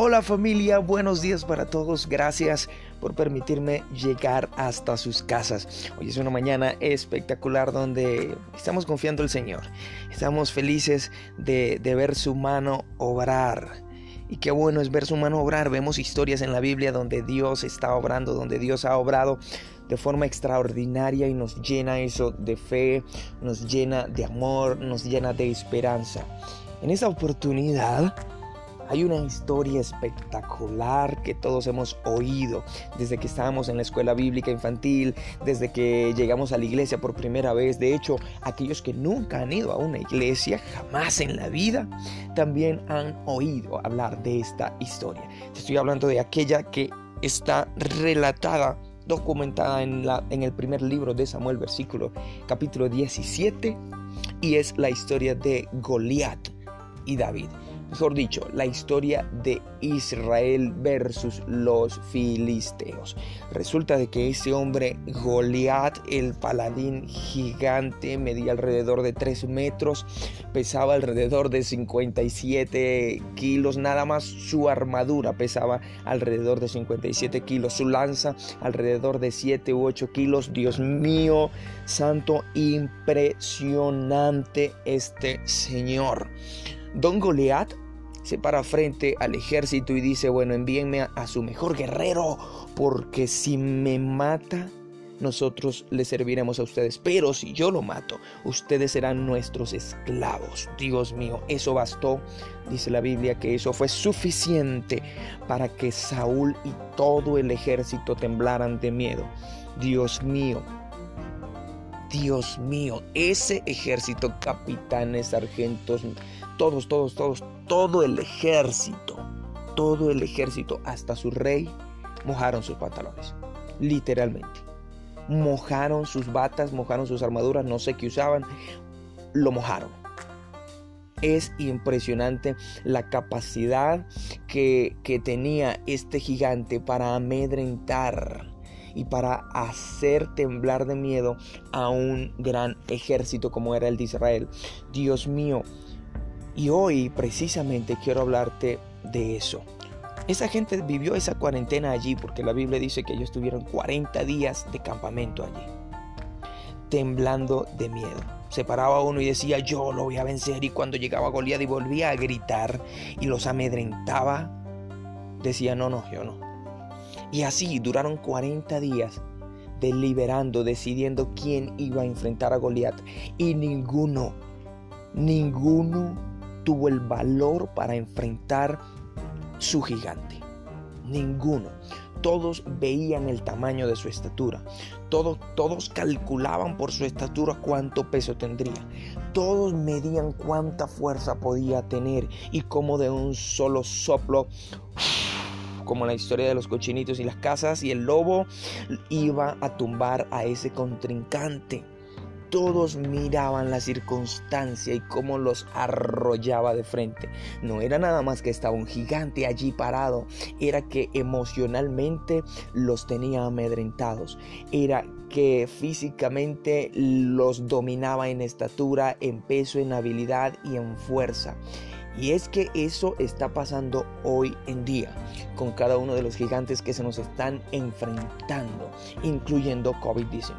Hola familia, buenos días para todos. Gracias por permitirme llegar hasta sus casas. Hoy es una mañana espectacular donde estamos confiando el Señor. Estamos felices de, de ver su mano obrar. Y qué bueno es ver su mano obrar. Vemos historias en la Biblia donde Dios está obrando, donde Dios ha obrado de forma extraordinaria y nos llena eso de fe, nos llena de amor, nos llena de esperanza. En esta oportunidad hay una historia espectacular que todos hemos oído desde que estábamos en la escuela bíblica infantil, desde que llegamos a la iglesia por primera vez. De hecho, aquellos que nunca han ido a una iglesia, jamás en la vida, también han oído hablar de esta historia. Estoy hablando de aquella que está relatada documentada en, el primer libro de Samuel, versículo capítulo 17, y es la historia de Goliat y David mejor dicho, la historia de Israel versus los filisteos. Resulta de que ese hombre Goliat, el paladín gigante, medía alrededor de 3 metros, pesaba alrededor de 57 kilos, nada más su armadura pesaba alrededor de 57 kilos, su lanza alrededor de 7 u 8 kilos. Dios mío, santo, impresionante este señor. Don Goliat se para frente al ejército y dice, bueno, envíenme a, su mejor guerrero, porque si me mata, nosotros le serviremos a ustedes. Pero si yo lo mato, ustedes serán nuestros esclavos. Dios mío, eso bastó. Dice la Biblia que eso fue suficiente para que Saúl y todo el ejército temblaran de miedo. Dios mío, Dios mío, ese ejército, capitanes, sargentos, todos, todos, todos, todo el ejército, todo el ejército, hasta su rey, mojaron sus pantalones, literalmente. Mojaron sus batas, mojaron sus armaduras, no sé qué usaban, lo mojaron. Es impresionante la capacidad que, que tenía este gigante para amedrentar y para hacer temblar de miedo a un gran ejército como era el de Israel. Dios mío, y hoy precisamente quiero hablarte de eso. Esa gente vivió esa cuarentena allí porque la Biblia dice que ellos tuvieron 40 días de campamento allí, temblando de miedo. Se paraba uno y decía, yo lo voy a vencer. Y cuando llegaba Goliat y volvía a gritar y los amedrentaba, decía, no, no, yo no. Y así duraron 40 días deliberando, decidiendo quién iba a enfrentar a Goliat. Y ninguno, ninguno tuvo el valor para enfrentar su gigante. Ninguno. Todos veían el tamaño de su estatura. Todos, todos calculaban por su estatura cuánto peso tendría. Todos medían cuánta fuerza podía tener y cómo de un solo soplo como la historia de los cochinitos y las casas, y el lobo iba a tumbar a ese contrincante. Todos miraban la circunstancia y cómo los arrollaba de frente. No era nada más que estaba un gigante allí parado, era que emocionalmente los tenía amedrentados, era que físicamente los dominaba en estatura, en peso, en habilidad y en fuerza. Y es que eso está pasando hoy en día con cada uno de los gigantes que se nos están enfrentando, incluyendo COVID-19,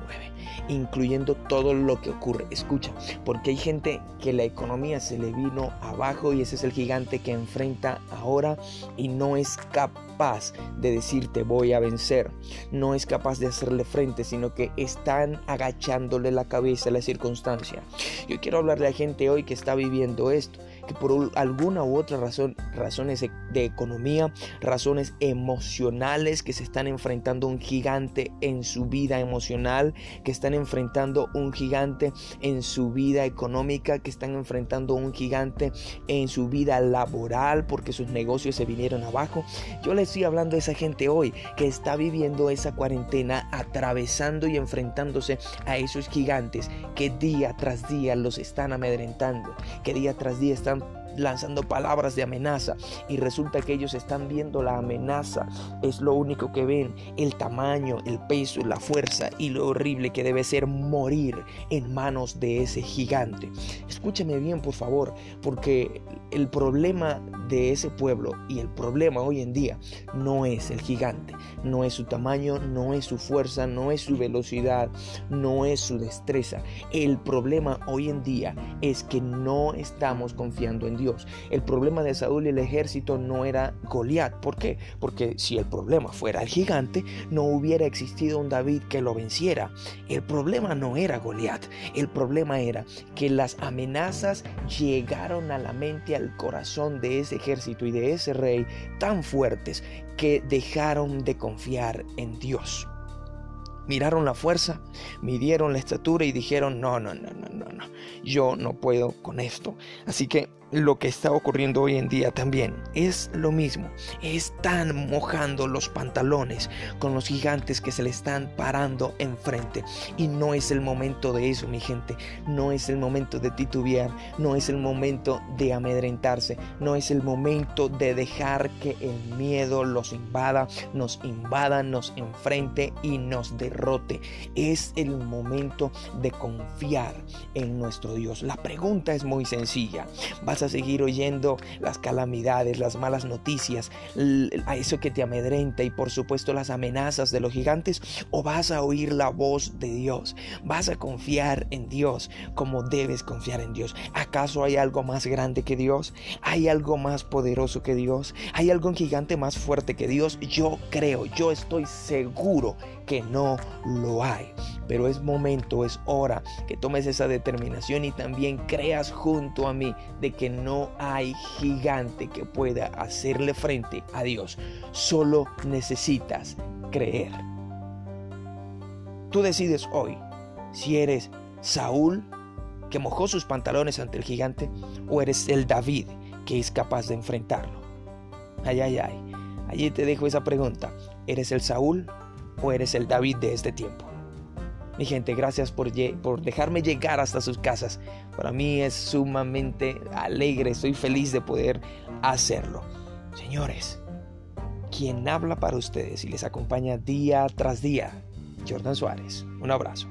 incluyendo todo lo que ocurre. Escucha, porque hay gente que la economía se le vino abajo y ese es el gigante que enfrenta ahora y no es capaz de decirte voy a vencer, no es capaz de hacerle frente, sino que están agachándole la cabeza a la circunstancia. Yo quiero hablarle a gente hoy que está viviendo esto que por alguna u otra razón, razones de economía, razones emocionales, que se están enfrentando un gigante en su vida emocional, están enfrentando un gigante en su vida económica, que están enfrentando un gigante en su vida laboral porque sus negocios se vinieron abajo. Yo le estoy hablando a esa gente hoy que está viviendo esa cuarentena, atravesando y enfrentándose a esos gigantes que día tras día los están amedrentando, que día tras día están lanzando palabras de amenaza y resulta que ellos están viendo la amenaza, es lo único que ven, el tamaño, el peso, la fuerza y lo horrible que debe ser morir en manos de ese gigante. Escúcheme bien, por favor, porque el problema de ese pueblo y el problema hoy en día no es el gigante, no es su tamaño, no es su fuerza, no es su velocidad, no es su destreza. El problema hoy en día es que no estamos confiando en Dios. El problema de Saúl y el ejército no era Goliat. ¿Por qué? Porque si el problema fuera el gigante, no hubiera existido un David que lo venciera. El problema no era Goliat. El problema era que las amenazas llegaron a la mente, al corazón de ese ejército y de ese rey tan fuertes que dejaron de confiar en Dios. Miraron la fuerza, midieron la estatura y dijeron, no, no, no, no, no, no, yo no puedo con esto. Así que lo que está ocurriendo hoy en día también es lo mismo. Están mojando los pantalones con los gigantes que se le están parando enfrente. Y no es el momento de eso, mi gente. No es el momento de titubear. No es el momento de amedrentarse. No es el momento de dejar que el miedo los invada, nos invada, nos enfrente y nos derrote. Es el momento de confiar en nuestro Dios. La pregunta es muy sencilla a seguir oyendo las calamidades, las malas noticias, a eso que te amedrenta y por supuesto las amenazas de los gigantes? ¿O vas a oír la voz de Dios? ¿Vas a confiar en Dios como debes confiar en Dios? ¿Acaso hay algo más grande que Dios? ¿Hay algo más poderoso que Dios? ¿Hay algún gigante más fuerte que Dios? Yo creo, yo estoy seguro que no lo hay. Pero es momento, es hora que tomes esa determinación y también creas junto a mí de que no hay gigante que pueda hacerle frente a Dios. Solo necesitas creer. Tú decides hoy si eres Saúl que mojó sus pantalones ante el gigante o eres el David que es capaz de enfrentarlo. Ay, ay, ay. Allí te dejo esa pregunta. ¿Eres el Saúl o eres el David de este tiempo. Mi gente, gracias por, por dejarme llegar hasta sus casas. Para mí es sumamente alegre, estoy feliz de poder hacerlo. Señores, quien habla para ustedes y les acompaña día tras día, Jordan Suárez. Un abrazo.